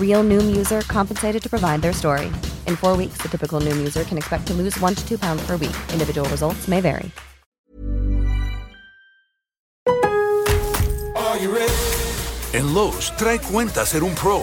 Real Noom user compensated to provide their story. In four weeks, the typical Noom user can expect to lose one to two pounds per week. Individual results may vary. En Lowe's, trae cuenta ser un pro.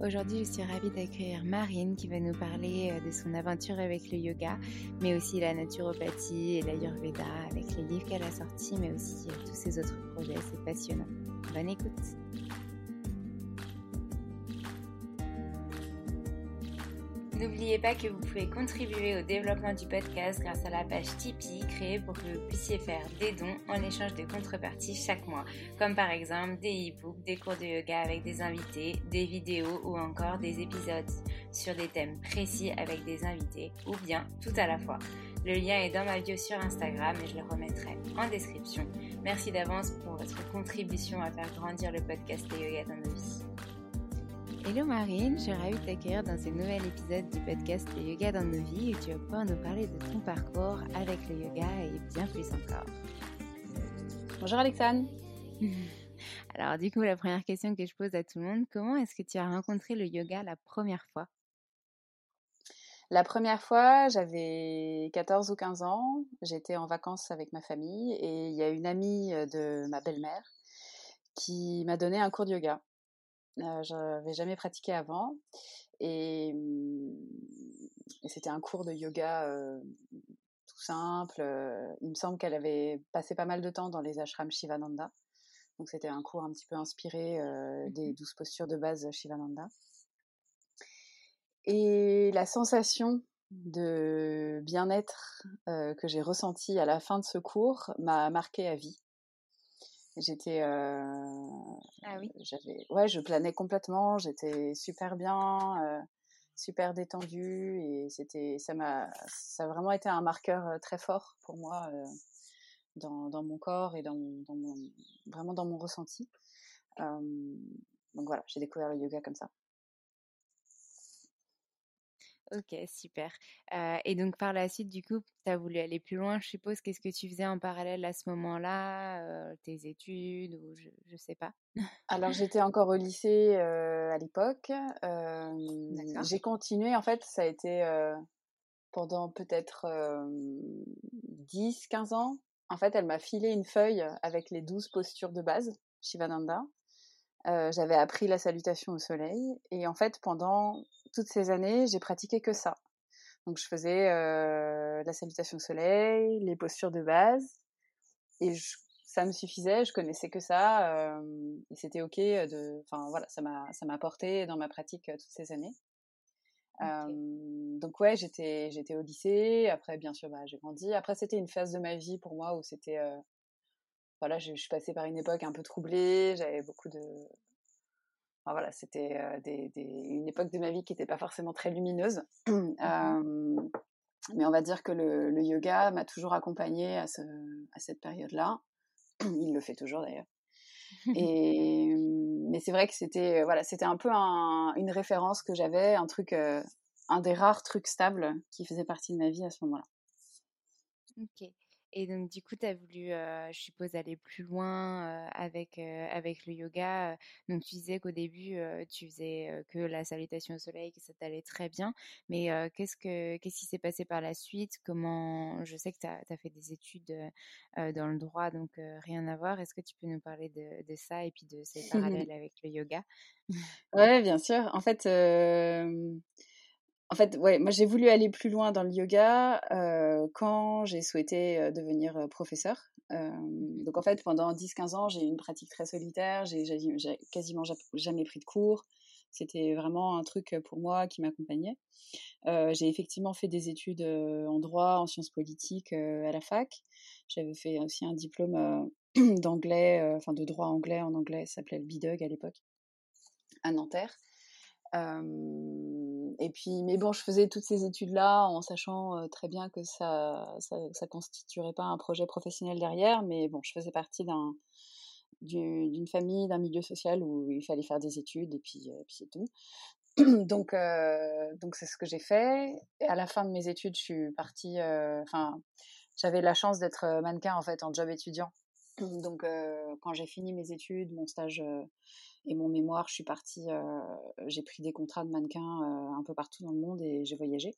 Aujourd'hui, je suis ravie d'accueillir Marine qui va nous parler euh, de son aventure avec le yoga, mais aussi la naturopathie et l'ayurveda avec les livres qu'elle a sortis, mais aussi euh, tous ses autres projets. C'est passionnant. Bonne écoute. N'oubliez pas que vous pouvez contribuer au développement du podcast grâce à la page Tipeee créée pour que vous puissiez faire des dons en échange de contreparties chaque mois, comme par exemple des e-books, des cours de yoga avec des invités, des vidéos ou encore des épisodes sur des thèmes précis avec des invités ou bien tout à la fois. Le lien est dans ma bio sur Instagram et je le remettrai en description. Merci d'avance pour votre contribution à faire grandir le podcast des yoga dans nos vies. Hello Marine, je suis ravie de t'accueillir dans ce nouvel épisode du podcast Le Yoga dans nos vies où tu vas pouvoir nous parler de ton parcours avec le yoga et bien plus encore. Bonjour Alexandre. Alors du coup, la première question que je pose à tout le monde, comment est-ce que tu as rencontré le yoga la première fois? La première fois, j'avais 14 ou 15 ans, j'étais en vacances avec ma famille et il y a une amie de ma belle-mère qui m'a donné un cours de yoga. Euh, je n'avais jamais pratiqué avant. Et, et c'était un cours de yoga euh, tout simple. Il me semble qu'elle avait passé pas mal de temps dans les ashrams Shivananda. Donc c'était un cours un petit peu inspiré euh, des douze postures de base Shivananda. Et la sensation de bien-être que j'ai ressentie à la fin de ce cours m'a marqué à vie. J'étais, euh, Ah oui. j'avais, ouais, je planais complètement. J'étais super bien, euh, super détendue et c'était, ça m'a, ça a vraiment été un marqueur très fort pour moi euh, dans, dans mon corps et dans, dans mon, vraiment dans mon ressenti. Euh, donc voilà, j'ai découvert le yoga comme ça. Ok, super. Euh, et donc par la suite, du coup, tu as voulu aller plus loin, je suppose. Qu'est-ce que tu faisais en parallèle à ce moment-là euh, Tes études ou je, je sais pas? Alors j'étais encore au lycée euh, à l'époque. J'ai continué, en fait, ça a été pendant peut-être 10-15 ans. en fait, elle m'a filé une feuille avec les douze postures de base, Shivananda. Euh, j'avais appris la salutation au soleil et en fait, pendant toutes ces années, j'ai pratiqué que ça. Donc, je faisais euh, la salutation au soleil, les postures de base et ça me suffisait. Je connaissais que ça euh, et c'était ok. De, enfin voilà, ça m'a ça m'a apporté dans ma pratique toutes ces années. donc ouais, j'étais j'étais au lycée. Après, bien sûr, bah, j'ai grandi. Après, c'était une phase de ma vie pour moi où c'était voilà, je, suis passée par une époque un peu troublée. J'avais beaucoup de enfin, voilà, c'était des, des, une époque de ma vie qui n'était pas forcément très lumineuse. Mmh mais on va dire que le, le yoga m'a toujours accompagnée à, ce, à cette période-là. Il le fait toujours d'ailleurs. Et mais c'est vrai que c'était voilà, c'était un peu un, une référence que j'avais, un truc, un des rares trucs stables qui faisait partie de ma vie à ce moment-là. Ok. Et donc, du coup, tu as voulu, je suppose, aller plus loin avec, avec le yoga. Donc, tu disais qu'au début, tu faisais que la salutation au soleil, que ça t'allait très bien. Mais qu'est-ce, que, qu'est-ce qui s'est passé par la suite? Comment Je sais que tu as, fait des études dans le droit, donc rien à voir. Est-ce que tu peux nous parler de, de ça et puis de ces parallèles avec le yoga? Ouais, bien sûr. En fait, en fait, ouais, moi j'ai voulu aller plus loin dans le yoga euh, quand j'ai souhaité euh, devenir euh, professeur. Donc en fait, pendant 10-15 ans, j'ai eu une pratique très solitaire, j'ai quasiment jamais pris de cours. C'était vraiment un truc pour moi qui m'accompagnait. J'ai effectivement fait des études en droit, en sciences politiques à la fac. J'avais fait aussi un diplôme d'anglais, enfin de droit anglais en anglais, ça s'appelait le BIDUG à l'époque, à Nanterre et puis, mais bon, je faisais toutes ces études-là en sachant très bien que ça, ça, constituerait pas un projet professionnel derrière, mais bon, je faisais partie d'un d'une famille, d'un milieu social où il fallait faire des études et puis, puis c'est tout. donc, donc c'est ce que j'ai fait. Et à la fin de mes études, je suis partie. Enfin, j'avais la chance d'être mannequin en fait en job étudiant. Donc, quand j'ai fini mes études, mon stage et mon mémoire, je suis partie, j'ai pris des contrats de mannequin un peu partout dans le monde et j'ai voyagé.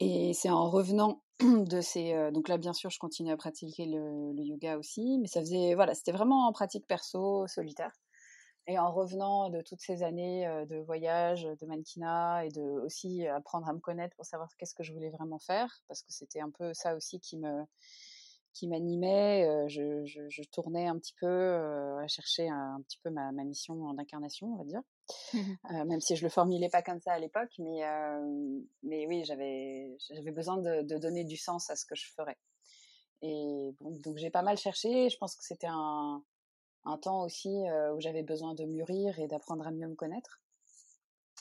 Et c'est en revenant de ces, donc là bien sûr je continue à pratiquer le, yoga aussi, mais ça faisait, voilà, c'était vraiment en pratique perso, solitaire. Et en revenant de toutes ces années de voyage, de mannequinat et de aussi apprendre à me connaître pour savoir qu'est-ce que je voulais vraiment faire, parce que c'était un peu ça aussi qui me, qui m'animait. Je, je, tournais un petit peu à chercher un, petit peu ma, ma mission d'incarnation, on va dire. Mmh même si je le formulais pas comme ça à l'époque, mais, mais oui, j'avais, j'avais besoin de, de, donner du sens à ce que je ferais. Et bon, donc j'ai pas mal cherché. Je pense que c'était un, un temps aussi où j'avais besoin de mûrir et d'apprendre à mieux me connaître.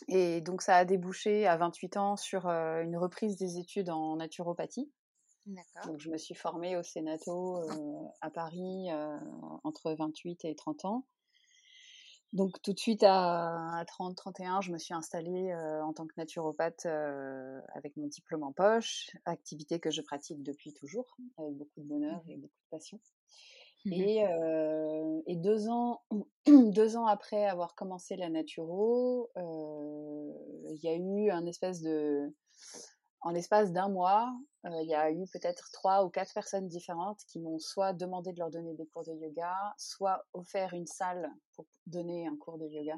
Et donc ça a débouché à 28 ans sur une reprise des études en naturopathie. Donc, je me suis formée au Sénato euh, à Paris euh, entre 28 et 30 ans. Donc, tout de suite à, 30-31, je me suis installée euh, en tant que naturopathe avec mon diplôme en poche, activité que je pratique depuis toujours, avec beaucoup de bonheur et beaucoup de passion. Mmh et, et, deux ans, deux ans après avoir commencé la naturo, il y a eu un espèce de en l'espace d'un mois, il y a eu peut-être trois ou quatre personnes différentes qui m'ont soit demandé de leur donner des cours de yoga, soit offert une salle pour donner un cours de yoga.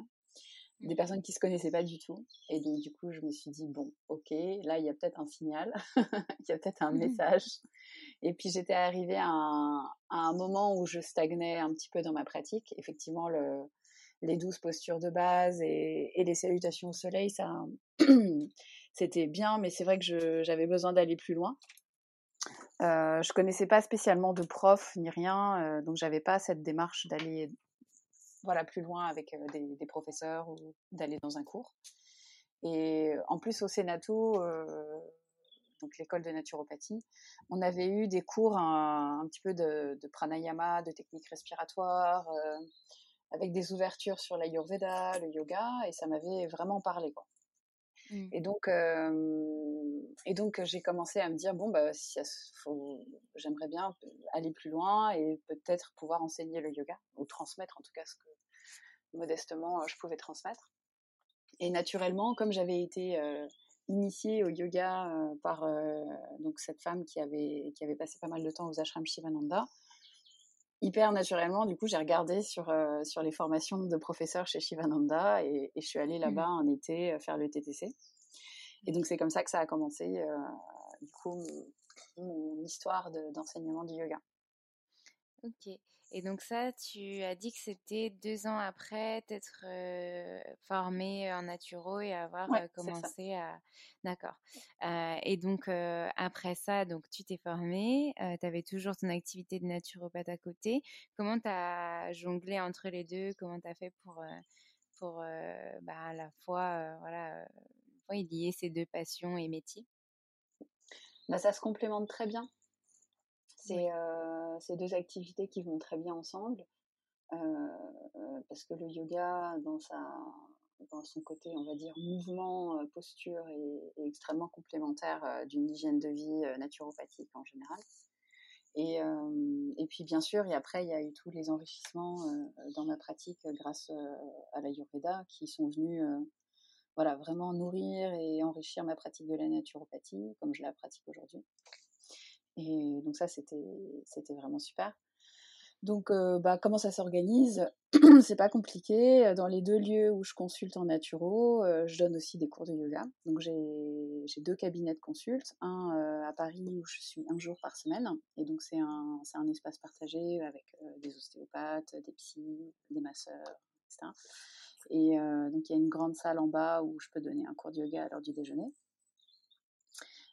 Des mmh. personnes qui se connaissaient pas du tout. Et donc, du coup, je me suis dit, bon, ok, là, il y a peut-être un signal, il y a peut-être un mmh. message. Et puis, j'étais arrivée à un, à un, moment où je stagnais un petit peu dans ma pratique. Effectivement, le, les douze postures de base et, et les salutations au soleil, ça, c'était bien, mais c'est vrai que j'avais besoin d'aller plus loin. Euh, je connaissais pas spécialement de prof ni rien, euh, donc j'avais pas cette démarche d'aller voilà plus loin avec euh, des, professeurs ou d'aller dans un cours. Et en plus au Sénato, euh, donc l'école de naturopathie, on avait eu des cours un, petit peu de, pranayama, de techniques respiratoires, avec des ouvertures sur l'ayurveda, le yoga, et ça m'avait vraiment parlé quoi. Mmh. Et donc, et donc j'ai commencé à me dire bon bah si j'aimerais bien aller plus loin et peut-être pouvoir enseigner le yoga ou transmettre en tout cas ce que modestement je pouvais transmettre. Et naturellement, comme j'avais été initiée au yoga par donc cette femme qui avait, qui avait passé pas mal de temps aux ashrams Shivananda. Hyper naturellement, du coup, j'ai regardé sur, sur les formations de professeurs chez Shivananda et, je suis allée mmh. là-bas en été faire le TTC. Et donc, c'est comme ça que ça a commencé, du coup, mon, histoire d'enseignement du yoga. Ok. Et donc ça, tu as dit que c'était deux ans après t'être euh, formé en naturo et avoir commencé à... D'accord. et donc après ça, donc tu t'es formé, tu avais toujours ton activité de naturopathe à côté. Comment tu as jonglé entre les deux? Comment tu as fait pour, pour bah, à la fois voilà, lier ces deux passions et métiers? Bah, Ça se complémente très bien. C'est euh, ces deux activités qui vont très bien ensemble. Euh, euh, parce que le yoga, dans, sa, dans son côté, on va dire, mouvement, posture, est, extrêmement complémentaire d'une hygiène de vie naturopathique en général. Et, et, puis bien sûr, et après, il y a eu tous les enrichissements dans ma pratique grâce à l'Ayurveda qui sont venus voilà, vraiment nourrir et enrichir ma pratique de la naturopathie comme je la pratique aujourd'hui. Et donc ça, c'était, vraiment super. Donc, euh, bah, comment ça s'organise? C'est pas compliqué. Dans les deux lieux où je consulte en naturo, euh, je donne aussi des cours de yoga. Donc, j'ai, deux cabinets de consulte. Un euh, à Paris où je suis un jour par semaine. Et donc, c'est un, c'est un espace partagé avec des ostéopathes, des psys, des masseurs, etc. Et donc, il y a une grande salle en bas où je peux donner un cours de yoga à l'heure du déjeuner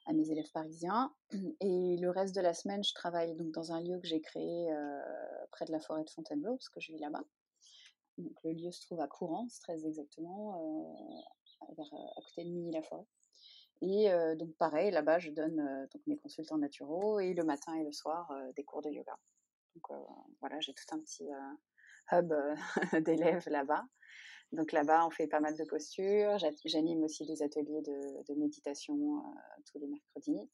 à mes élèves parisiens. Et le reste de la semaine, je travaille donc dans un lieu que j'ai créé euh, près de la forêt de Fontainebleau, parce que je vis là-bas. Donc le lieu se trouve à Courance, très exactement, euh, vers, à côté de Mini-la-Forêt. Et euh, donc pareil, là-bas, je donne donc mes consultants naturaux et le matin et le soir des cours de yoga. Donc voilà, j'ai tout un petit hub d'élèves là-bas. Donc là-bas, on fait pas mal de postures. J'anime aussi des ateliers de, méditation euh, tous les mercredis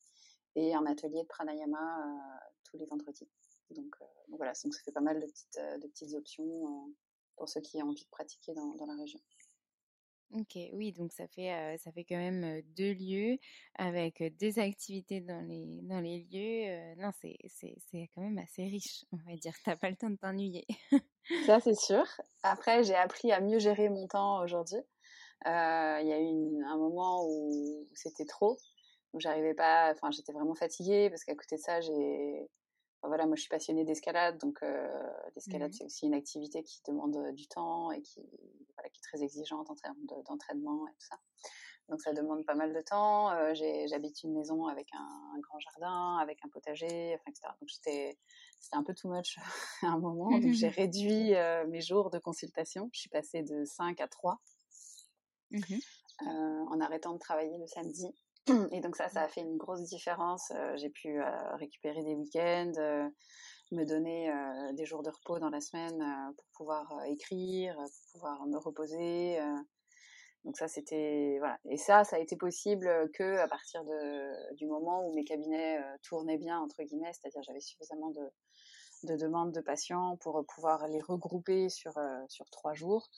et un atelier de pranayama euh, tous les vendredis. Euh, donc, voilà, donc ça fait pas mal de petites, options pour ceux qui ont envie de pratiquer dans, la région. Ok, oui, donc ça fait, ça fait quand même deux lieux avec deux activités dans les, dans les lieux. non, c'est, c'est, c'est quand même assez riche, on va dire. T'as pas le temps de t'ennuyer. Ça, c'est sûr. Après, j'ai appris à mieux gérer mon temps aujourd'hui. Il y a eu un moment où c'était trop, où j'arrivais pas, enfin, j'étais vraiment fatiguée parce qu'à côté de ça, j'ai, voilà, moi je suis passionnée d'escalade, donc l'escalade mmh c'est aussi une activité qui demande du temps et qui, voilà, qui est très exigeante en termes d'entraînement et tout ça. Donc ça demande pas mal de temps. J'habite une maison avec un, grand jardin, avec un potager, enfin, etc. Donc c'était un peu too much à un moment. Donc j'ai réduit mes jours de consultation. Je suis passée de 5 à 3 mmh en arrêtant de travailler le samedi. Et donc ça, ça a fait une grosse différence. j'ai pu récupérer des week-ends, me donner des jours de repos dans la semaine pour pouvoir écrire, pour pouvoir me reposer. Donc ça, c'était voilà. Et ça, ça a été possible que à partir de, du moment où mes cabinets tournaient bien entre guillemets, c'est-à-dire j'avais suffisamment de, de demandes de patients pour pouvoir les regrouper sur sur trois jours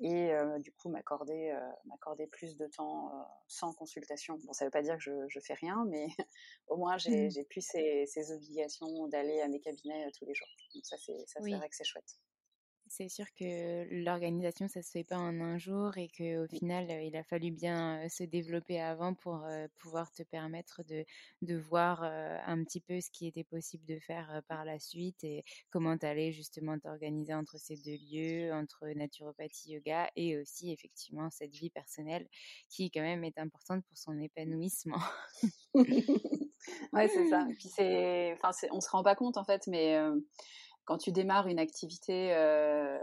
et du coup m'accorder m'accorder plus de temps sans consultation. Bon, ça veut pas dire que je, je fais rien, mais au moins j'ai mmh. plus ces, ces obligations d'aller à mes cabinets tous les jours. Donc ça c'est ça c'est vrai que c'est chouette. C'est sûr que l'organisation, ça se fait pas en un jour et qu'au mmh. final, il a fallu bien se développer avant pour pouvoir te permettre de, de voir un petit peu ce qui était possible de faire par la suite et comment tu allais justement t'organiser entre ces deux lieux, entre naturopathie, yoga et aussi effectivement cette vie personnelle qui quand même est importante pour son épanouissement. ouais, c'est ça. Puis c'est, enfin, on se rend pas compte en fait, mais quand tu démarres une activité euh,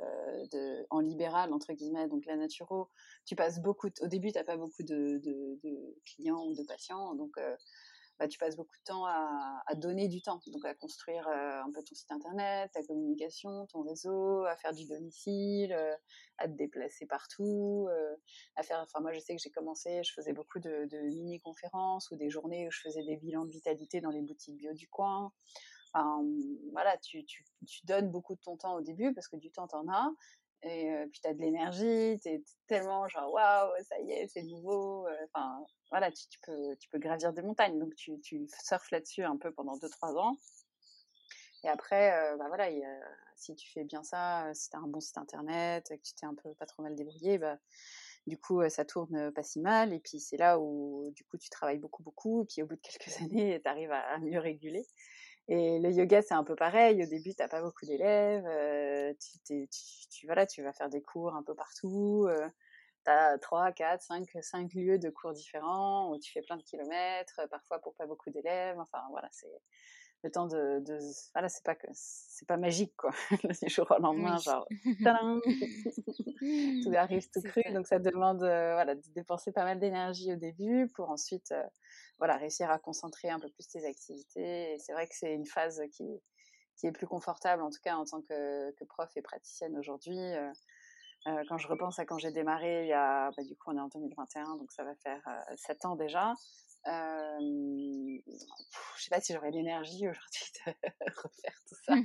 de, en libéral, entre guillemets, donc la naturo, tu passes beaucoup, au début, tu n'as pas beaucoup de, clients ou de patients, donc euh, bah, tu passes beaucoup de temps à, donner du temps, donc à construire euh, un peu ton site internet, ta communication, ton réseau, à faire du domicile, à te déplacer partout, à faire, enfin moi je sais que j'ai commencé, je faisais beaucoup de, de mini-conférences ou des journées où je faisais des bilans de vitalité dans les boutiques bio du coin, voilà, tu, tu, donnes beaucoup de ton temps au début parce que du temps, tu en as. et puis tu as de l'énergie, tu es tellement genre waouh, ça y est, c'est nouveau. Enfin, voilà, tu, tu, peux, tu peux gravir des montagnes. Donc tu, tu surfes là-dessus un peu pendant 2-3 ans. Et après, bah voilà, si tu fais bien ça, si tu as un bon site internet, que tu t'es un peu pas trop mal débrouillé, bah, du coup, ça tourne pas si mal. Et puis, c'est là où, du coup, tu travailles beaucoup, beaucoup. Et puis, au bout de quelques années, tu arrives à, mieux réguler. Et le yoga, c'est un peu pareil. Au début, t'as pas beaucoup d'élèves. tu, tu, voilà, tu vas faire des cours un peu partout. tu as 3, 4, 5, 5 lieux de cours différents où tu fais plein de kilomètres, parfois pour pas beaucoup d'élèves. Enfin, voilà, c'est le temps de, de voilà c'est pas que c'est pas magique quoi le jour au lendemain genre tout arrive tout cru donc ça demande euh, voilà de dépenser pas mal d'énergie au début pour ensuite euh, voilà réussir à concentrer un peu plus tes activités et c'est vrai que c'est une phase qui qui est plus confortable en tout cas en tant que, prof et praticienne aujourd'hui euh, quand je repense à quand j'ai démarré il y a bah, du coup on est en 2021 donc ça va faire 7 ans déjà euh, je sais pas si j'aurais l'énergie aujourd'hui de refaire tout ça.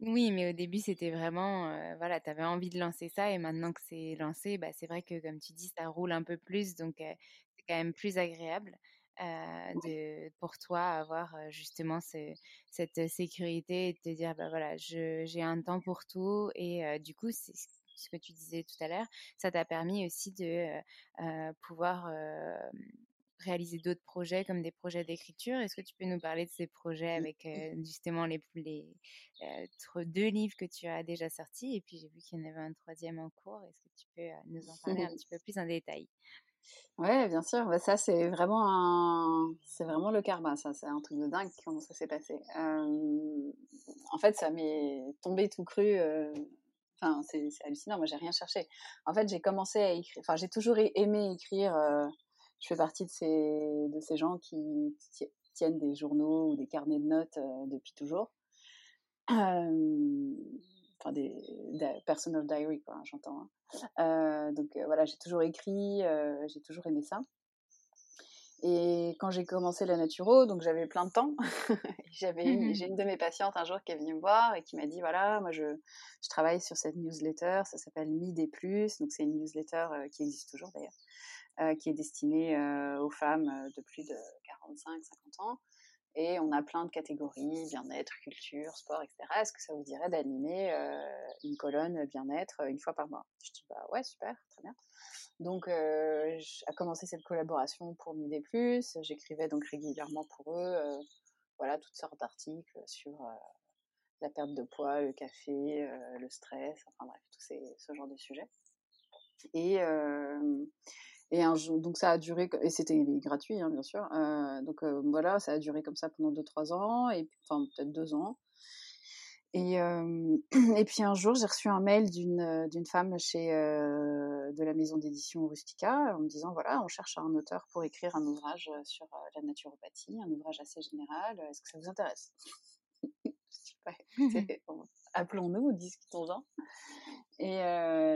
oui, mais au début, c'était vraiment, euh, voilà, tu avais envie de lancer ça et maintenant que c'est lancé, bah, c'est vrai que comme tu dis, ça roule un peu plus, donc quand même plus agréable. de, pour toi avoir justement cette sécurité et de te dire bah voilà j'ai un temps pour tout et du coup c'est ce que tu disais tout à l'heure, ça t'a permis aussi de pouvoir réaliser d'autres projets comme des projets d'écriture. Est-ce que tu peux nous parler de ces projets avec justement les, les deux livres que tu as déjà sortis et puis j'ai vu qu'il y en avait un troisième en cours. Est-ce que tu peux nous en parler un petit peu plus en détail? Ouais, bien sûr. Bah, ça, c'est vraiment un, c'est vraiment le karma. Ça, c'est un truc de dingue comment ça s'est passé. en fait, ça m'est tombé tout cru Enfin, c'est hallucinant. Moi, j'ai rien cherché. En fait, j'ai commencé à écrire. Enfin, j'ai toujours aimé écrire. Je fais partie de ces, de ces gens qui tiennent des journaux ou des carnets de notes depuis toujours. enfin, des, personal diary, quoi, j'entends. Hein. Euh, donc, voilà, j'ai toujours écrit. j'ai toujours aimé ça. Et quand j'ai commencé la naturo, donc j'avais plein de temps. j'avais mmh j'ai une de mes patientes un jour qui est venue me voir et qui m'a dit voilà, moi je, je travaille sur cette newsletter, ça s'appelle Mid plus, donc c'est une newsletter euh, qui existe toujours d'ailleurs, euh, qui est destinée euh, aux femmes de plus de 45-50 ans. Et on a plein de catégories, bien-être, culture, sport, etc. Est-ce que ça vous dirait d'animer une colonne bien-être une fois par mois? Je dis bah ouais, super, très bien. Donc, euh, a commencé cette collaboration pour m'aider plus. J'écrivais donc régulièrement pour eux, euh, voilà, toutes sortes d'articles sur euh, la perte de poids, le café, euh, le stress, enfin bref, tout ces, ce genre de sujets. Et, et un jour, donc ça a duré, et c'était gratuit, hein, bien sûr. donc voilà, ça a duré comme ça pendant 2-3 ans, et enfin peut-être 2 ans. Et, euh, et puis un jour, j'ai reçu un mail d'une euh, d'une femme chez euh, de la maison d'édition Rustica en me disant voilà, on cherche un auteur pour écrire un ouvrage sur la naturopathie, un ouvrage assez général. Est-ce que ça vous intéresse? Appelons-nous, discutons-en. Et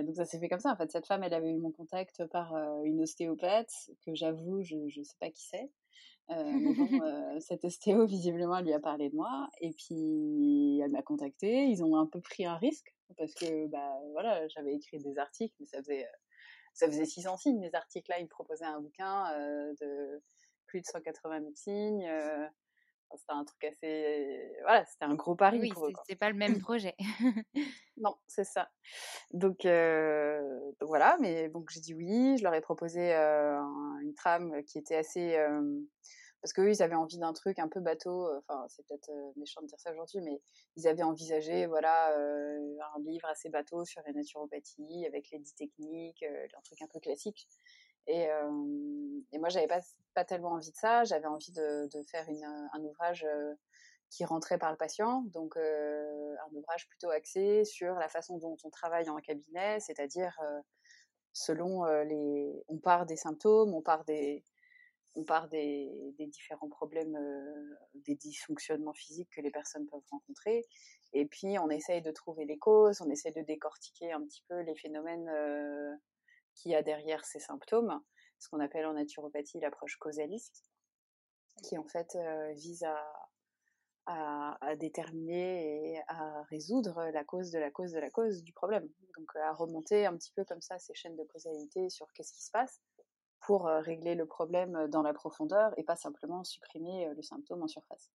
donc ça s'est fait comme ça. En fait, cette femme, elle avait eu mon contact par une ostéopathe que j'avoue, je ne sais pas qui c'est. Euh, mais bon, euh, cette ostéo, visiblement, elle lui a parlé de moi. Et puis, elle m'a contacté. Ils ont un peu pris un risque parce que, bah, voilà, j'avais écrit des articles, mais ça faisait, euh, ça faisait 600 signes. Mes articles-là, ils me proposaient un bouquin de plus de 180 000 signes. C'était un truc assez, voilà, c'était un gros pari oui. C'est pas le même projet. non, c'est ça. Donc, donc, voilà, mais donc j'ai dit oui. Je leur ai proposé une trame qui était assez parce qu'eux, ils avaient envie d'un truc un peu bateau. Euh, enfin, c'est peut-être euh, méchant de dire ça aujourd'hui, mais ils avaient envisagé, voilà, euh, un livre assez bateau sur la naturopathie avec les dix techniques, un truc un peu classique. Et, et moi, j'avais pas, pas tellement envie de ça. J'avais envie de, de faire une, un ouvrage qui rentrait par le patient, donc un ouvrage plutôt axé sur la façon dont on travaille en cabinet, c'est-à-dire selon les, on part des symptômes, on part des, on part des, différents problèmes, euh, des dysfonctionnements physiques que les personnes peuvent rencontrer, et puis on essaye de trouver les causes, on essaye de décortiquer un petit peu les phénomènes euh, qu'il y a derrière ces symptômes, ce qu'on appelle en naturopathie l'approche causaliste, qui en fait euh, vise à, à déterminer et à résoudre la cause de la cause de la cause du problème. Donc à remonter un petit peu comme ça ces chaînes de causalité sur qu'est-ce qui se passe pour régler le problème dans la profondeur et pas simplement supprimer le symptôme en surface.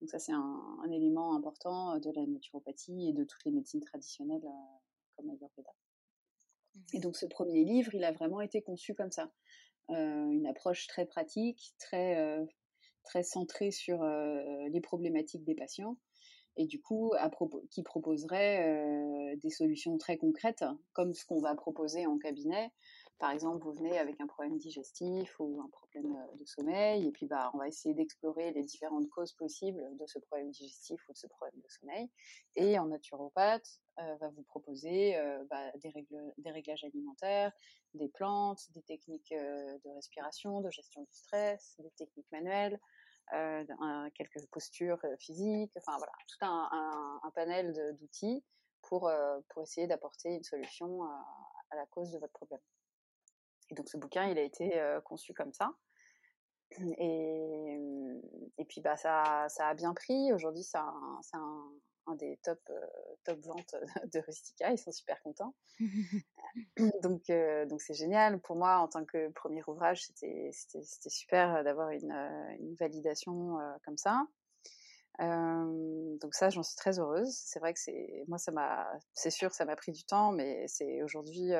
Donc ça c'est un, un, élément important de la naturopathie et de toutes les médecines traditionnelles comme Ayurveda. Et donc ce premier livre, il a vraiment été conçu comme ça. Euh, une approche très pratique, très, euh, centrée sur euh, les problématiques des patients, et du coup, qui proposerait des solutions très concrètes, comme ce qu'on va proposer en cabinet, par exemple, vous venez avec un problème digestif ou un problème euh, de sommeil, et puis bah, on va essayer d'explorer les différentes causes possibles de ce problème digestif ou de ce problème de sommeil. Et en naturopathe, euh, va vous proposer euh, bah, des, réglages alimentaires, des plantes, des techniques de respiration, de gestion du stress, des techniques manuelles, quelques postures physiques, enfin voilà, tout un, panel d'outils pour essayer d'apporter une solution à la cause de votre problème. Et donc ce bouquin, il a été conçu comme ça. Et, et puis bah ça, ça a bien pris. Aujourd'hui, c'est un, un, un, des top, top ventes de Rustica. Ils sont super contents. donc donc c'est génial. Pour moi, en tant que premier ouvrage, c'était super d'avoir une, une, validation comme ça. Euh, donc ça, j'en suis très heureuse. C'est vrai que c'est moi, ça m'a, c'est sûr, ça m'a pris du temps, mais c'est aujourd'hui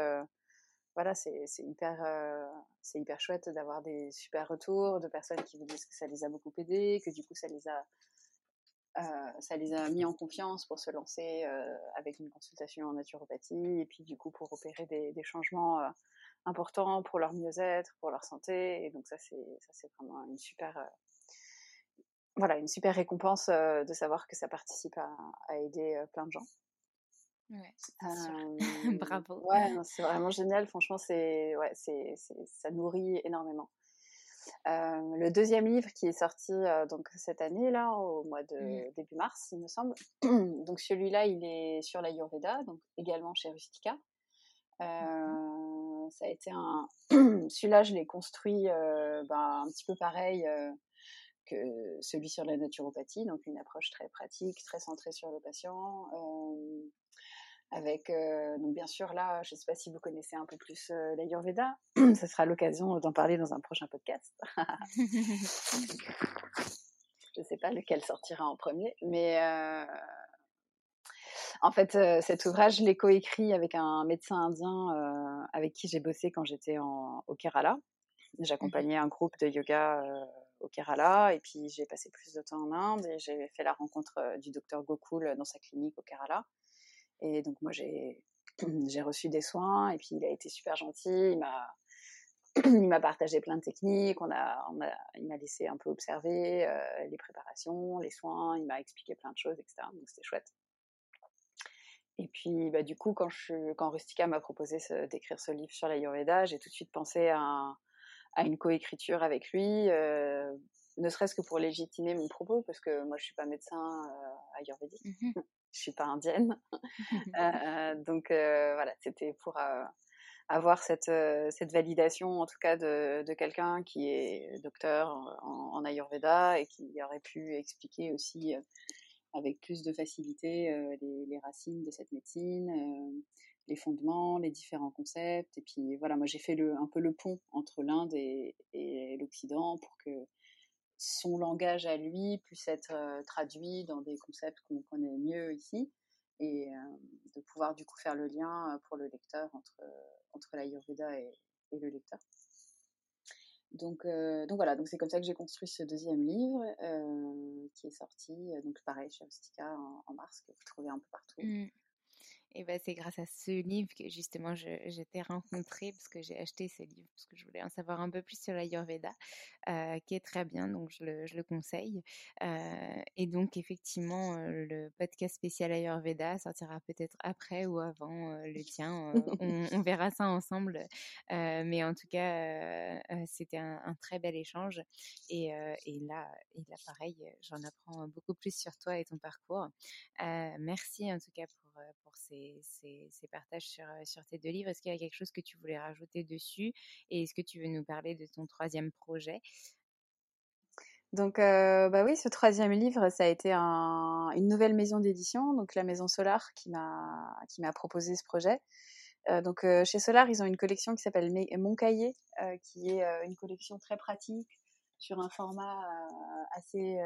voilà, c'est hyper, euh, hyper chouette d'avoir des super retours de personnes qui vous disent que ça les a beaucoup aidés, que du coup ça les a, euh, ça les a mis en confiance pour se lancer euh, avec une consultation en naturopathie et puis du coup pour opérer des, changements importants pour leur mieux-être, pour leur santé. Et donc ça c'est, ça c'est vraiment une super, voilà, une super récompense de savoir que ça participe à aider plein de gens. Ouais, euh, Bravo. Ouais, c'est vraiment génial. Franchement, c'est, ouais, c'est, ça nourrit énormément. Euh, le deuxième livre qui est sorti euh, donc cette année là au mois de mmh. début mars il me semble donc celui-là il est sur l'Ayurveda donc également chez Rustica mmh. ça a été un celui-là je l'ai construit ben, un petit peu pareil que celui sur la naturopathie donc une approche très pratique très centrée sur le patient avec euh, donc bien sûr là, je ne sais pas si vous connaissez un peu plus euh, l'Ayurveda, ce sera l'occasion d'en parler dans un prochain podcast. je ne sais pas lequel sortira en premier, mais euh, en fait cet ouvrage je l'ai coécrit avec un médecin indien avec qui j'ai bossé quand j'étais au Kerala. J'accompagnais un groupe de yoga au Kerala et puis j'ai passé plus de temps en Inde et j'ai fait la rencontre du docteur Gokul dans sa clinique au Kerala. Et donc moi j'ai j'ai reçu des soins et puis il a été super gentil. Il m'a il m'a partagé plein de techniques. On a, on a il m'a laissé un peu observer euh, les préparations, les soins. Il m'a expliqué plein de choses, etc. Donc c'était chouette. Et puis, bah, du coup, quand, je, quand Rustica m'a proposé d'écrire ce livre sur l'Ayurveda, j'ai tout de suite pensé à, à une coécriture avec lui, euh, ne serait-ce que pour légitimer mon propos, parce que moi, je suis pas médecin euh, ayurvédique. Mmh je suis pas indienne. euh, donc euh, voilà, c'était pour euh, avoir cette, euh, cette validation, en tout cas, de, de quelqu'un qui est docteur en, en, Ayurveda et qui aurait pu expliquer aussi avec plus de facilité les, les, racines de cette médecine, les fondements, les différents concepts. Et puis voilà, moi j'ai fait le, un peu le pont entre l'Inde et, et l'Occident pour que son langage à lui puisse être traduit dans des concepts qu'on connaît mieux ici et de pouvoir du coup faire le lien pour le lecteur entre, entre l'Ayurveda et, et, le lecteur. Donc, donc voilà, c'est comme ça que j'ai construit ce deuxième livre qui est sorti, donc pareil chez Austica en, en, mars, que vous trouvez un peu partout. Mmh. Et ben, c'est grâce à ce livre que justement j'étais rencontrée parce que j'ai acheté ce livre parce que je voulais en savoir un peu plus sur l'Ayurveda, euh, qui est très bien, donc je le, je le conseille. Euh, et donc effectivement, euh, le podcast spécial Ayurveda sortira peut-être après ou avant euh, le tien. On, on, verra ça ensemble. mais en tout cas, c'était un, un, très bel échange. Et, et, là, et là, pareil, j'en apprends beaucoup plus sur toi et ton parcours. merci en tout cas pour, pour ces ces, partages sur, sur tes deux livres. Est-ce qu'il y a quelque chose que tu voulais rajouter dessus? Et est-ce que tu veux nous parler de ton troisième projet? Donc, bah oui, ce troisième livre, ça a été un, une nouvelle maison d'édition, donc la Maison Solar, qui m'a qui m'a proposé ce projet. Donc, chez Solar, ils ont une collection qui s'appelle Mon Cahier, qui est une collection très pratique sur un format assez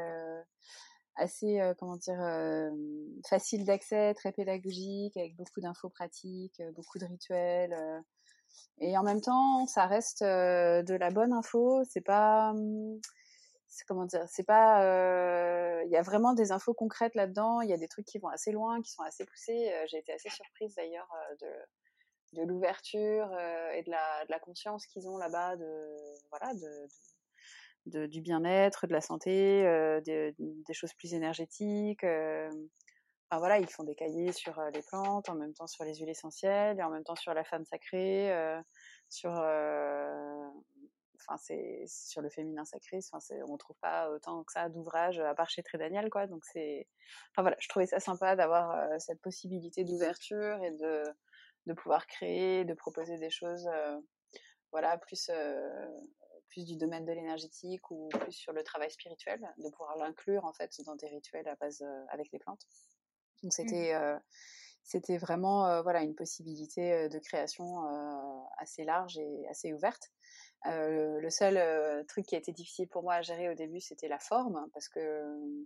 assez comment dire facile d'accès, très pédagogique, avec beaucoup d'infos pratiques, beaucoup de rituels. et en même temps, ça reste de la bonne info. C'est pas hum, comment dire, c'est pas, il y a vraiment des infos concrètes là-dedans. Il y a des trucs qui vont assez loin, qui sont assez poussés. J'ai été assez surprise d'ailleurs de, de l'ouverture et de la, de la conscience qu'ils ont là-bas de, voilà, de, de du bien-être, de la santé, des, des choses plus énergétiques. Enfin voilà, ils font des cahiers sur les plantes, en même temps sur les huiles essentielles, et en même temps sur la femme sacrée, sur enfin c'est sur le féminin sacré enfin on trouve pas autant que ça d'ouvrages à part chez Trédaniel quoi donc c'est enfin voilà je trouvais ça sympa d'avoir euh, cette possibilité d'ouverture et de de pouvoir créer de proposer des choses euh, voilà plus euh, plus du domaine de l'énergétique ou plus sur le travail spirituel de pouvoir l'inclure en fait dans des rituels à base avec les plantes donc c'était mmh. c'était vraiment voilà une possibilité de création assez large et assez ouverte euh, le seul euh, truc qui a été difficile pour moi à gérer au début, c'était la forme, parce que euh,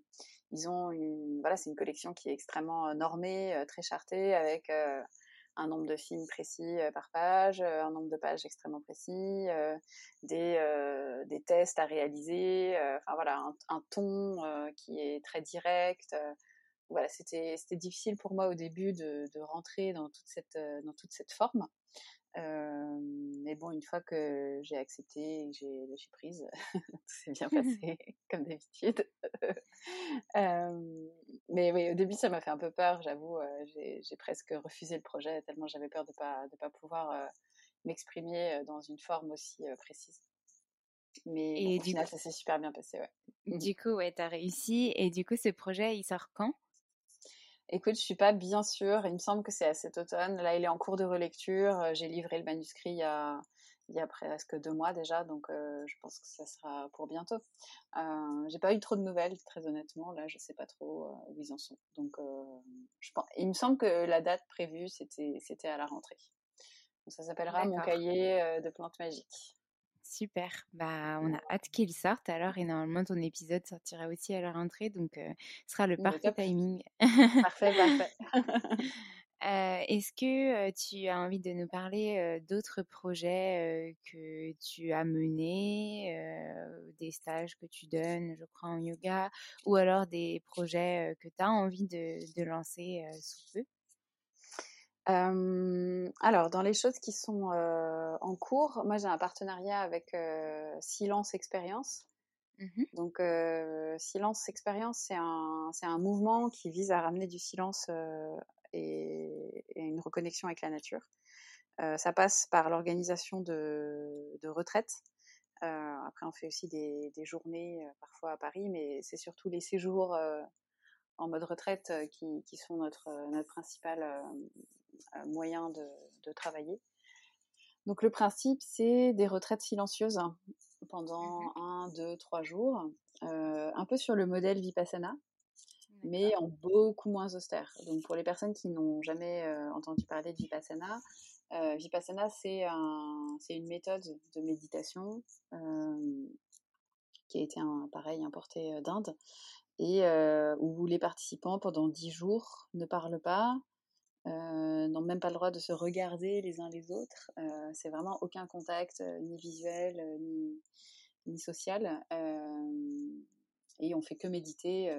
ils ont une, voilà, c'est une collection qui est extrêmement normée, très chartée, avec un nombre de signes précis par page, un nombre de pages extrêmement précis, des, des tests à réaliser, enfin voilà, un, ton qui est très direct. voilà, c'était c'était difficile pour moi au début de, de rentrer dans toute cette dans toute cette forme. Euh, mais bon, une fois que j'ai accepté et que j'ai lâché prise, tout s'est bien passé, comme d'habitude. euh, mais oui, au début, ça m'a fait un peu peur, j'avoue. Euh, j'ai presque refusé le projet tellement j'avais peur de ne pas, de pas pouvoir m'exprimer dans une forme aussi précise. Mais et bon, au final, coup... ça s'est super bien passé, ouais. Du coup, ouais, t'as réussi. Et du coup, ce projet, il sort quand? Écoute, je suis pas bien sûre. Il me semble que c'est à cet automne. Là, il est en cours de relecture. Euh, j'ai livré le manuscrit il y a, il y a presque deux mois déjà, donc euh, je pense que ça sera pour bientôt. Euh, j'ai pas eu trop de nouvelles, très honnêtement. Là, je sais pas trop euh, où ils en sont. Donc, je pense, il me semble que la date prévue, c'était, c'était à la rentrée. Donc, ça s'appellera Mon cahier de plantes magiques. Super. Bah, on a hâte qu'il sorte alors et normalement ton épisode sortira aussi à la rentrée donc euh, ce sera le parfait timing. Parfait, parfait. euh, Est-ce que euh, tu as envie de nous parler d'autres projets que tu as menés, des stages que tu donnes, je crois, en yoga, ou alors des projets que tu as envie de, de lancer sous peu? Euh, alors, dans les choses qui sont euh, en cours, moi j'ai un partenariat avec euh, Silence Expérience. Mmh Donc, Silence Expérience, c'est un, c'est un mouvement qui vise à ramener du silence et, et, une reconnexion avec la nature. ça passe par l'organisation de, de retraites. après, on fait aussi des, des journées, parfois à Paris, mais c'est surtout les séjours en mode retraite qui, qui sont notre, notre principal euh, moyen de, de, travailler. Donc le principe, c'est des retraites silencieuses pendant mmh un, deux, trois jours, euh, un peu sur le modèle Vipassana, mais en beaucoup moins austère. Donc pour les personnes qui n'ont jamais euh, entendu parler de Vipassana, euh, Vipassana c'est un, une méthode de méditation euh, qui a été un, pareil importé d'Inde et où les participants pendant dix jours ne parlent pas, euh, n'ont même pas le droit de se regarder les uns les autres. Euh, c'est vraiment aucun contact, euh, ni visuel, ni, ni social. Et on fait que méditer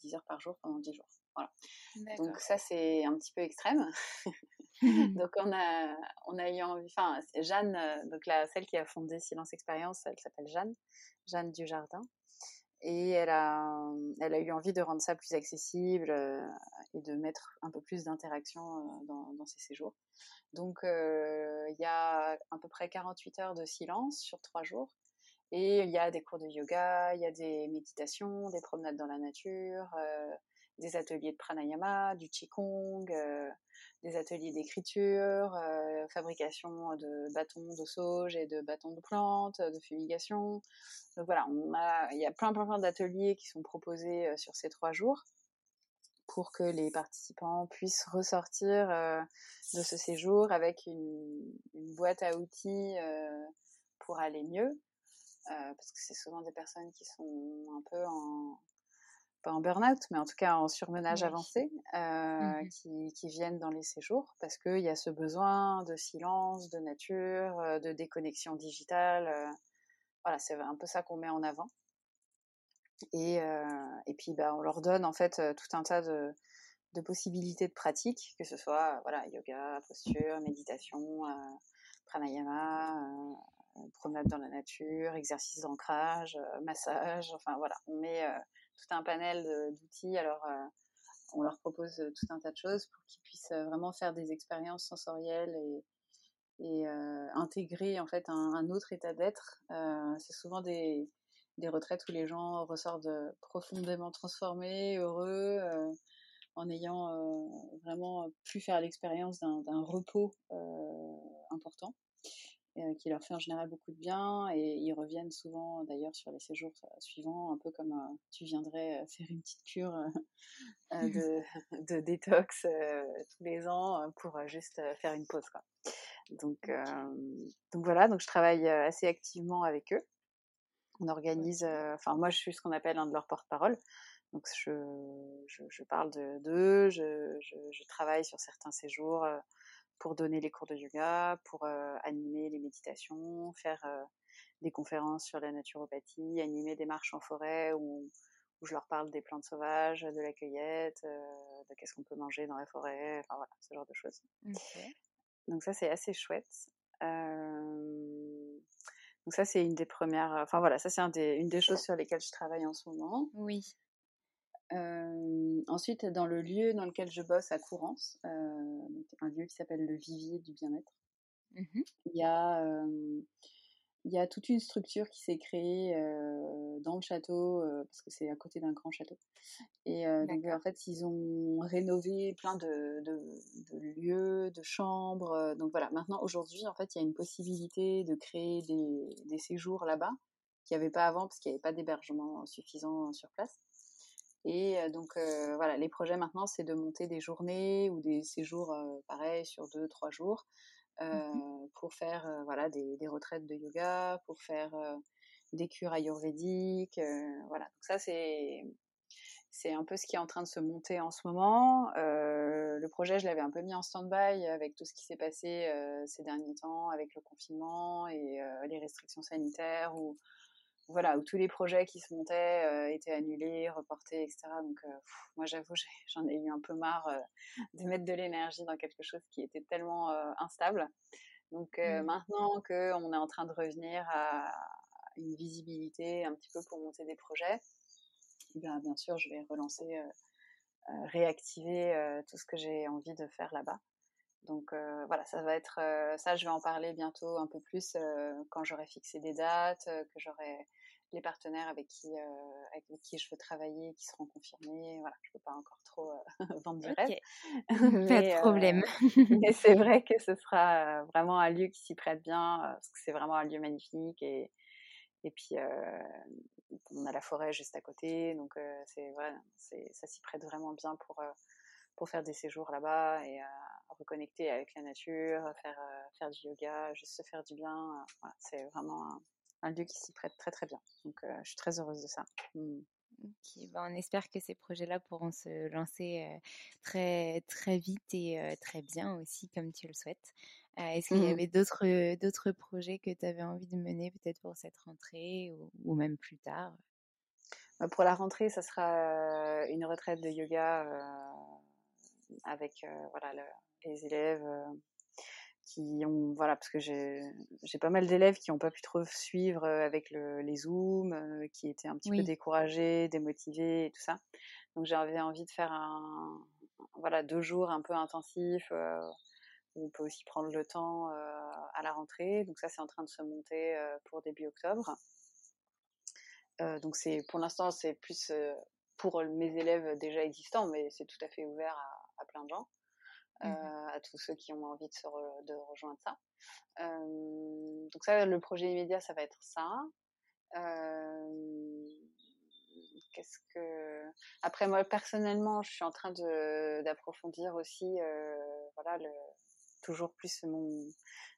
10 heures par jour pendant 10 jours. Voilà. Donc ça c'est un petit peu extrême. donc on a on a eu envie, enfin Jeanne, donc la celle qui a fondé Silence Expérience, elle s'appelle Jeanne, Jeanne Dujardin et elle a, eu envie de rendre ça plus accessible euh, et de mettre un peu plus d'interaction euh, dans, dans ses séjours. Donc euh, il y a à peu près 48 heures de silence sur trois jours Et il y a des cours de yoga, il y a des méditations, des promenades dans la nature, des ateliers de pranayama, du qigong, des ateliers d'écriture, fabrication de bâtons de sauge et de bâtons de plantes, de fumigation. Donc voilà, il y a plein plein plein d'ateliers qui sont proposés sur ces trois jours pour que les participants puissent ressortir de ce séjour avec une, une boîte à outils pour aller mieux. parce que c'est souvent des personnes qui sont un peu en, pas en burn-out, mais en tout cas en surmenage avancé, euh, mmh qui, qui, viennent dans les séjours, parce qu'il y a ce besoin de silence, de nature, euh, de déconnexion digitale. Euh, voilà, c'est un peu ça qu'on met en avant. Et, et puis, bah, on leur donne en fait tout un tas de, de possibilités de pratique, que ce soit voilà, yoga, posture, méditation, pranayama, promenade dans la nature, exercice d'ancrage, massage, enfin voilà, on met tout un panel d'outils. Alors, euh, on leur propose euh, tout un tas de choses pour qu'ils puissent euh, vraiment faire des expériences sensorielles et, intégrer en fait un, autre état d'être. c'est souvent des, retraites où les gens ressortent profondément transformés, heureux, en ayant vraiment pu faire l'expérience d'un repos important. Euh, qui leur fait en général beaucoup de bien et ils reviennent souvent d'ailleurs sur les séjours euh, suivants un peu comme euh, tu viendrais faire une petite cure de, de, détox tous les ans pour juste faire une pause quoi. Donc, donc voilà, donc je travaille assez activement avec eux. On organise, enfin moi je suis ce qu'on appelle un de leurs porte-parole. Donc je, je, je, parle d'eux, je, je, travaille sur certains séjours pour donner les cours de yoga, pour euh, animer les méditations, faire euh, des conférences sur la naturopathie, animer des marches en forêt où, où je leur parle des plantes sauvages, de la cueillette, euh, de qu'est-ce qu'on peut manger dans la forêt, enfin voilà, ce genre de choses. Donc ça c'est assez chouette. Donc ça c'est une des premières, enfin voilà, ça c'est un une des choses sur lesquelles je travaille en ce moment. Oui ensuite, dans le lieu dans lequel je bosse à Courance, un lieu qui s'appelle le Vivier du bien-être, mmh il y a il y a toute une structure qui s'est créée dans le château, parce que c'est à côté d'un grand château. Et donc, en fait, ils ont rénové plein de, de, lieux, de chambres. donc voilà, maintenant, aujourd'hui, en fait, il y a une possibilité de créer des, des séjours là-bas, qu'il n'y avait pas avant, parce qu'il n'y avait pas d'hébergement suffisant sur place. Et donc voilà, les projets maintenant, c'est de monter des journées ou des séjours pareils sur deux, trois jours mmh pour faire voilà des, des, retraites de yoga, pour faire des cures ayurvédiques. voilà, donc ça c'est c'est un peu ce qui est en train de se monter en ce moment. le projet, je l'avais un peu mis en stand-by avec tout ce qui s'est passé ces derniers temps, avec le confinement et les restrictions sanitaires, où voilà, où tous les projets qui se montaient euh, étaient annulés, reportés, etc. Donc, euh, moi, j'avoue, j'en ai, eu un peu marre euh, de mettre de l'énergie dans quelque chose qui était tellement instable. Donc, mmh. maintenant qu'on est en train de revenir à une visibilité un petit peu pour monter des projets, eh bien, bien sûr, je vais relancer, réactiver tout ce que j'ai envie de faire là-bas. Donc euh, voilà, ça va être euh, ça. Je vais en parler bientôt un peu plus euh, quand j'aurai fixé des dates, que j'aurai les partenaires avec qui avec qui je veux travailler, qui seront confirmés. Voilà, je peux pas encore trop vendre du rêve. Pas de problème. mais c'est vrai que ce sera vraiment un lieu qui s'y prête bien, parce que c'est vraiment un lieu magnifique et et puis on a la forêt juste à côté, donc c'est voilà, c'est ça s'y prête vraiment bien pour pour faire des séjours là-bas et reconnecter avec la nature, faire, euh, faire du yoga, juste se faire du bien. Euh, c'est vraiment un, lieu qui s'y prête très très bien. Donc euh, je suis très heureuse de ça. Mmh. Bah, on espère que ces projets-là pourront se lancer très très vite et très bien aussi comme tu le souhaites. Est-ce qu'il y mmh avait d'autres d'autres projets que tu avais envie de mener peut-être pour cette rentrée ou, même plus tard? Bah, Pour la rentrée, ça sera une retraite de yoga avec voilà le, les élèves qui ont voilà parce que j'ai pas mal d'élèves qui n'ont pas pu trop suivre avec le, les zooms euh, qui étaient un petit peu découragés démotivés et tout ça. Donc j'avais envie de faire un voilà deux jours un peu intensifs où on peut aussi prendre le temps à la rentrée. Donc ça c'est en train de se monter pour début octobre. Donc c'est pour l'instant c'est plus pour mes élèves déjà existants, mais c'est tout à fait ouvert à, plein de gens, mmh à tous ceux qui ont envie de, de rejoindre ça. donc ça, le projet immédiat, ça va être ça. Qu'est-ce que après moi personnellement, je suis en train d'approfondir aussi, voilà, le, toujours plus mon,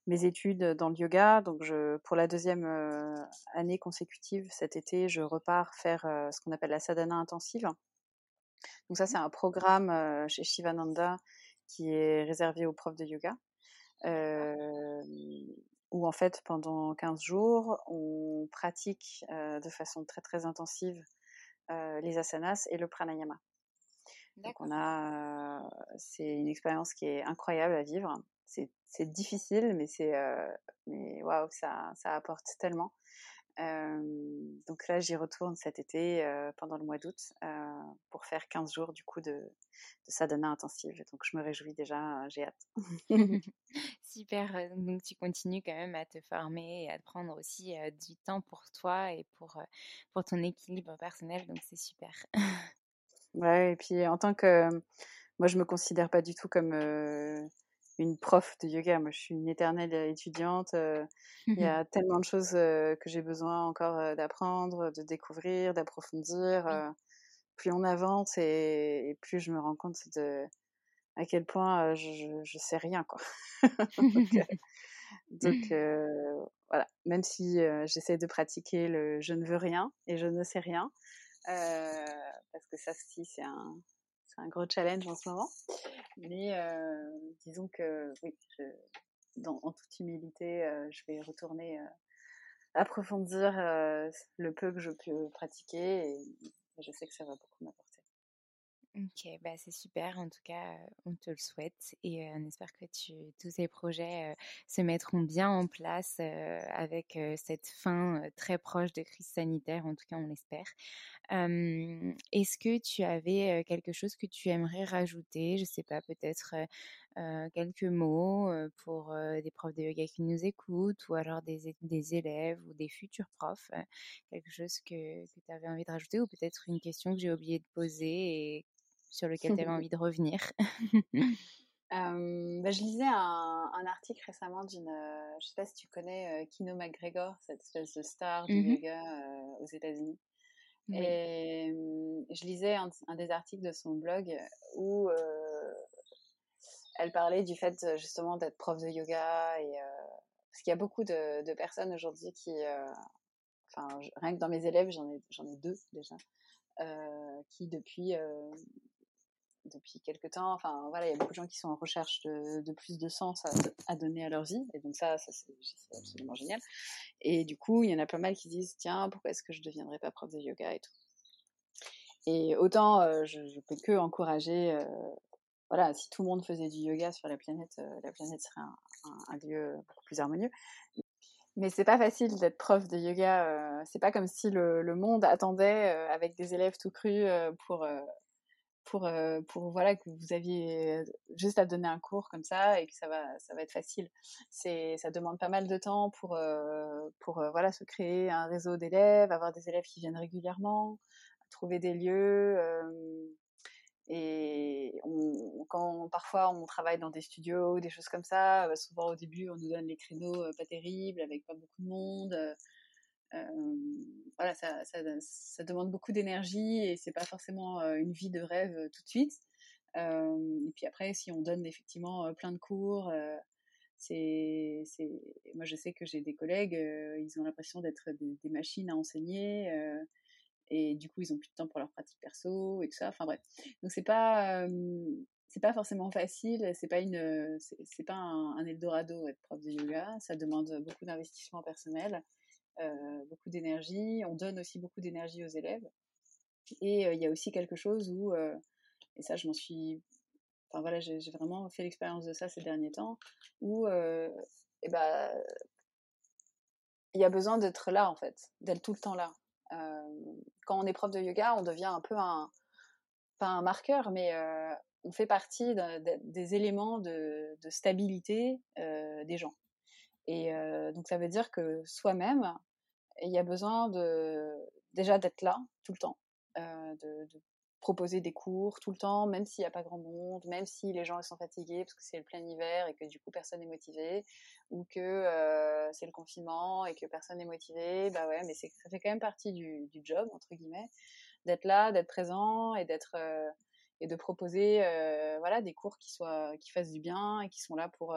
mes études dans le yoga. Donc, je, pour la deuxième année consécutive cet été, je repars faire ce qu'on appelle la sadhana intensive. Donc ça, c'est un programme chez Shivananda qui est réservé aux profs de yoga. où en fait, pendant 15 jours, on pratique de façon très très intensive les asanas et le pranayama. Donc on a, c'est une expérience qui est incroyable à vivre. C'est, c'est difficile, mais c'est, mais waouh, ça, ça apporte tellement. Donc là, j'y retourne cet été pendant le mois d'août pour faire 15 jours du coup de, de sadhana intensive. Donc je me réjouis déjà, j'ai hâte. Super, donc tu continues quand même à te former et à te prendre aussi du temps pour toi et pour, pour ton équilibre personnel, donc c'est super. Ouais, et puis en tant que. Moi, je me considère pas du tout comme une prof de yoga. Moi, je suis une éternelle étudiante. Il y a tellement de choses que j'ai besoin encore d'apprendre, de découvrir, d'approfondir. plus on avance et, plus je me rends compte de à quel point je, je, sais rien, quoi. donc, voilà, même si j'essaie de pratiquer le je ne veux rien et je ne sais rien, euh, parce que ça aussi c'est un, un gros challenge en ce moment. Mais euh, disons que oui, dans, en toute humilité, euh, je vais retourner approfondir le peu que je peux pratiquer et, je sais que ça va beaucoup m'apporter. Ok, bah c'est super. En tout cas, on te le souhaite et on espère que tous ces projets se mettront bien en place avec cette fin très proche de crise sanitaire. En tout cas, on l'espère. Est-ce que tu avais quelque chose que tu aimerais rajouter? Je sais pas, peut-être quelques mots pour des profs de yoga qui nous écoutent ou alors des, élèves ou des futurs profs. quelque chose que, tu avais envie de rajouter ou peut-être une question que j'ai oublié de poser sur lequel tu avais envie de revenir. Bah, je lisais un, article récemment d'une, je sais pas si tu connais Kino McGregor, cette espèce de star du mmh yoga aux États-Unis. Et je lisais un, des articles de son blog où elle parlait du fait justement d'être prof de yoga et parce qu'il y a beaucoup de, personnes aujourd'hui qui, enfin rien que dans mes élèves j'en ai j'en ai deux déjà, qui depuis depuis quelques temps. Enfin, voilà, il y a beaucoup de gens qui sont en recherche de, plus de sens à, donner à leur vie. Et donc ça, c'est absolument génial. Et du coup, il y en a pas mal qui disent, tiens, pourquoi est-ce que je ne deviendrais pas prof de yoga et tout. Et autant, euh, je, ne peux que encourager, euh, voilà, si tout le monde faisait du yoga sur la planète, euh, la planète serait un, lieu beaucoup plus harmonieux. Mais c'est pas facile d'être prof de yoga. c'est pas comme si le, le monde attendait avec des élèves tout crus pour pour, pour voilà que vous aviez juste à donner un cours comme ça et que ça va ça va être facile. C'est ça demande pas mal de temps pour pour voilà se créer un réseau d'élèves, avoir des élèves qui viennent régulièrement, trouver des lieux. et quand parfois on travaille dans des studios, des choses comme ça, souvent au début on nous donne les créneaux pas terribles avec pas beaucoup de monde voilà, ça, ça, demande beaucoup d'énergie et c'est pas forcément une vie de rêve tout de suite. et puis après, si on donne effectivement plein de cours, c'est, c'est, moi je sais que j'ai des collègues, ils ont l'impression d'être des, machines à enseigner. et du coup, ils ont plus de temps pour leur pratique perso et tout ça. Enfin bref, donc c'est pas c'est pas forcément facile, c'est pas une, c'est, pas un, un, Eldorado être prof de yoga, ça demande beaucoup d'investissement personnel. Euh, beaucoup d'énergie. On donne aussi beaucoup d'énergie aux élèves. Et euh, il y a aussi quelque chose où, euh, et ça je m'en suis, enfin voilà, j'ai vraiment fait l'expérience de ça ces derniers temps, où et eh ben, il y a besoin d'être là en fait, d'être tout le temps là. quand on est prof de yoga, on devient un peu un, pas un marqueur, mais on fait partie des éléments de stabilité des gens. Et donc ça veut dire que soi-même, il y a besoin déjà d'être là tout le temps, de, proposer des cours tout le temps, même s'il n'y a pas grand monde, même si les gens sont fatigués parce que c'est le plein hiver et que du coup personne n'est motivé, ou que c'est le confinement et que personne n'est motivé, bah ouais, mais ça fait quand même partie du, job entre guillemets, d'être là, d'être présent et de proposer des cours qui fassent du bien et qui sont là pour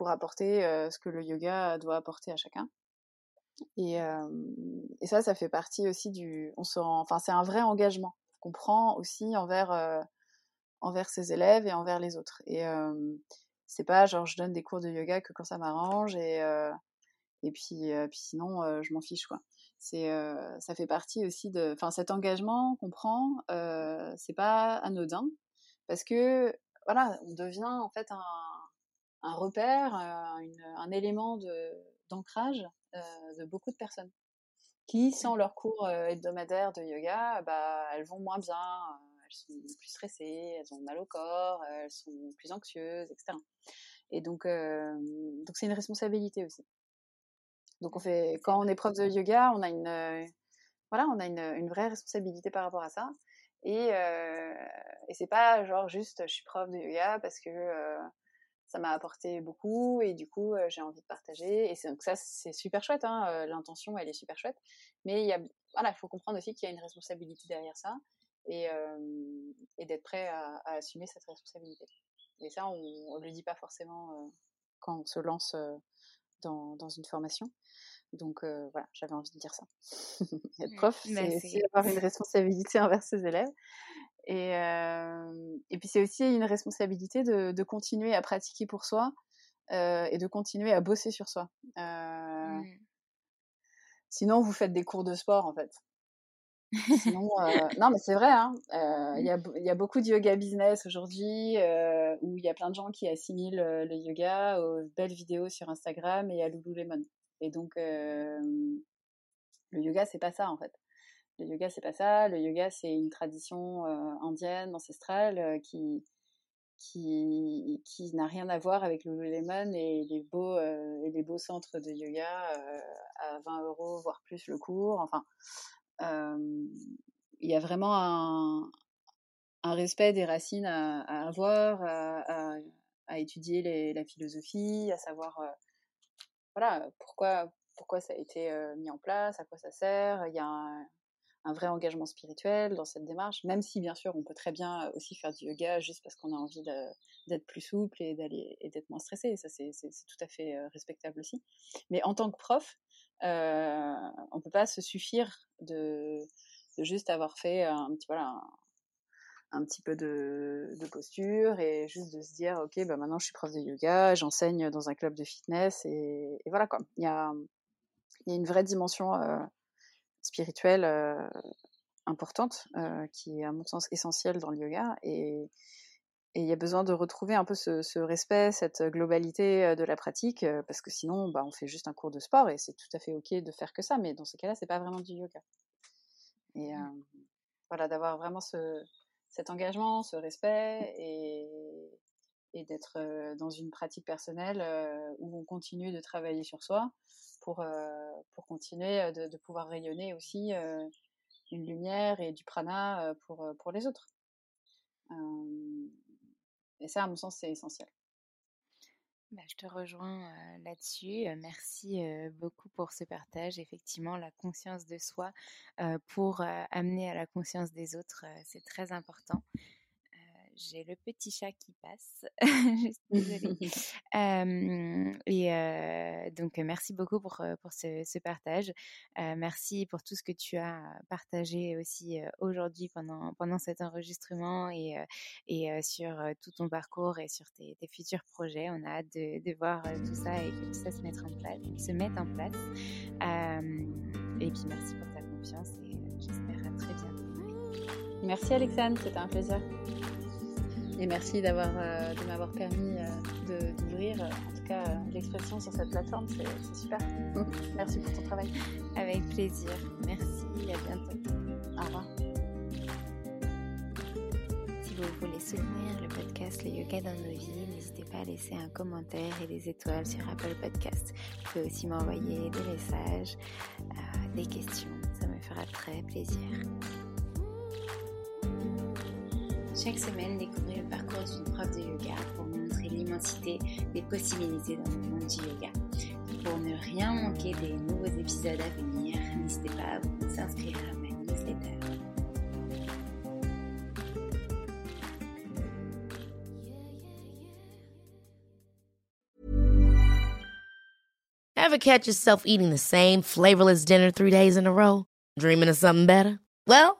pour apporter ce que le yoga doit apporter à chacun. Et, ça, ça fait partie aussi du. On se enfin, c'est un vrai engagement qu'on prend aussi envers envers ses élèves et envers les autres. Et c'est pas genre je donne des cours de yoga que quand ça m'arrange et et puis puis sinon je m'en fiche quoi. C'est ça fait partie aussi de. Enfin, cet engagement qu'on prend, c'est pas anodin parce que voilà, on devient en fait un un repère, un élément d'ancrage de beaucoup de personnes qui, sans leur cours hebdomadaire de yoga, bah, elles vont moins bien, elles sont plus stressées, elles ont mal au corps, elles sont plus anxieuses, etc. Et donc, donc c'est une responsabilité aussi. Donc on fait, quand on est prof de yoga, on a une, voilà, on a une, une, vraie responsabilité par rapport à ça. Et, euh, et c'est pas genre juste je suis prof de yoga parce que ça m'a apporté beaucoup et du coup j'ai envie de partager et donc ça c'est super chouette hein, l'intention elle est super chouette. Mais il y a voilà il faut comprendre aussi qu'il y a une responsabilité derrière ça et, et d'être prêt à, assumer cette responsabilité. Et ça on, ne le dit pas forcément quand on se lance dans, dans une formation. Donc voilà j'avais envie de dire ça. Être mmh, prof c'est aussi avoir une responsabilité envers ses élèves et, et puis c'est aussi une responsabilité de, de, continuer à pratiquer pour soi euh, et de continuer à bosser sur soi. Mmh. Sinon, vous faites des cours de sport en fait. Sinon, non, mais c'est vrai. Hein, il y, a, y, a, beaucoup de yoga business aujourd'hui où il y a plein de gens qui assimilent le yoga aux belles vidéos sur Instagram et à Lululemon. Et donc, le yoga, c'est pas ça en fait. Le yoga, c'est pas ça. Le yoga, c'est une tradition euh, indienne, ancestrale, euh, qui, qui, qui n'a rien à voir avec le Lululemon et les beaux, euh, et les beaux centres de yoga à 20 euros, voire plus le cours. Enfin, il y a vraiment un, un, respect des racines à, avoir, à, étudier la philosophie, à savoir voilà, pourquoi, pourquoi ça a été mis en place, à quoi ça sert. Il y a un, un vrai engagement spirituel dans cette démarche, même si bien sûr on peut très bien aussi faire du yoga juste parce qu'on a envie d'être plus souple et d'aller et d'être moins stressé. Ça c'est tout à fait euh, respectable aussi. Mais en tant que prof, euh, on peut pas se suffire de, juste avoir fait un petit peu de, posture et juste de se dire ok bah maintenant je suis prof de yoga, j'enseigne dans un club de fitness et, voilà quoi. Il y a il y a une vraie dimension euh, spirituelle euh, importante, euh, qui est à mon sens essentielle dans le yoga. Et il y a besoin de retrouver un peu ce, respect, cette globalité euh, de la pratique, parce que sinon, bah, on fait juste un cours de sport et c'est tout à fait ok de faire que ça, mais dans ce cas-là, c'est pas vraiment du yoga. Et mmh. voilà, d'avoir vraiment ce, cet engagement, ce respect et, et d'être dans une pratique personnelle où on continue de travailler sur soi pour, euh, pour continuer euh, de, pouvoir rayonner aussi euh, une lumière et du prana pour, pour les autres. et ça, à mon samenc'est essentiel. Bah, je te rejoins là-dessus. merci beaucoup pour ce partage. Effectivement, la conscience de soi pour amener à la conscience des autres, c'est très important j'ai le petit chat qui passe. désolée. et donc, merci beaucoup pour, pour ce, partage. merci pour tout ce que tu as partagé aussi aujourd'hui pendant, pendant cet enregistrement et, et sur tout ton parcours et sur tes, futurs projets. On a hâte de, de, voir tout ça et que tout ça se mette en place. Se mette en place. et puis, merci pour ta confiance et j'espère à très bientôt. Merci Alexandre, c'était un plaisir. Et merci d'avoir, euh, de m'avoir permis euh, d'ouvrir, euh, en tout cas, l'expression sur cette plateforme. C'est super. merci pour ton travail. Avec plaisir. Merci. À bientôt. Au revoir. vous voulez soutenir le podcast Le Yoga dans nos vies, n'hésitez pas à laisser un commentaire et des étoiles sur Apple Podcast. Vous pouvez aussi m'envoyer des messages, euh, des questions, ça me fera très plaisir. Chaque semaine, découvrez le parcours d'une prof de yoga pour montrer l'immensité des possibilités dans le monde du yoga. Pour ne rien manquer des nouveaux épisodes à venir, n'hésitez pas à vous inscrire à ma newsletter. Ever catch yourself eating the same flavorless dinner three days in a row? Dreaming of something better? Well,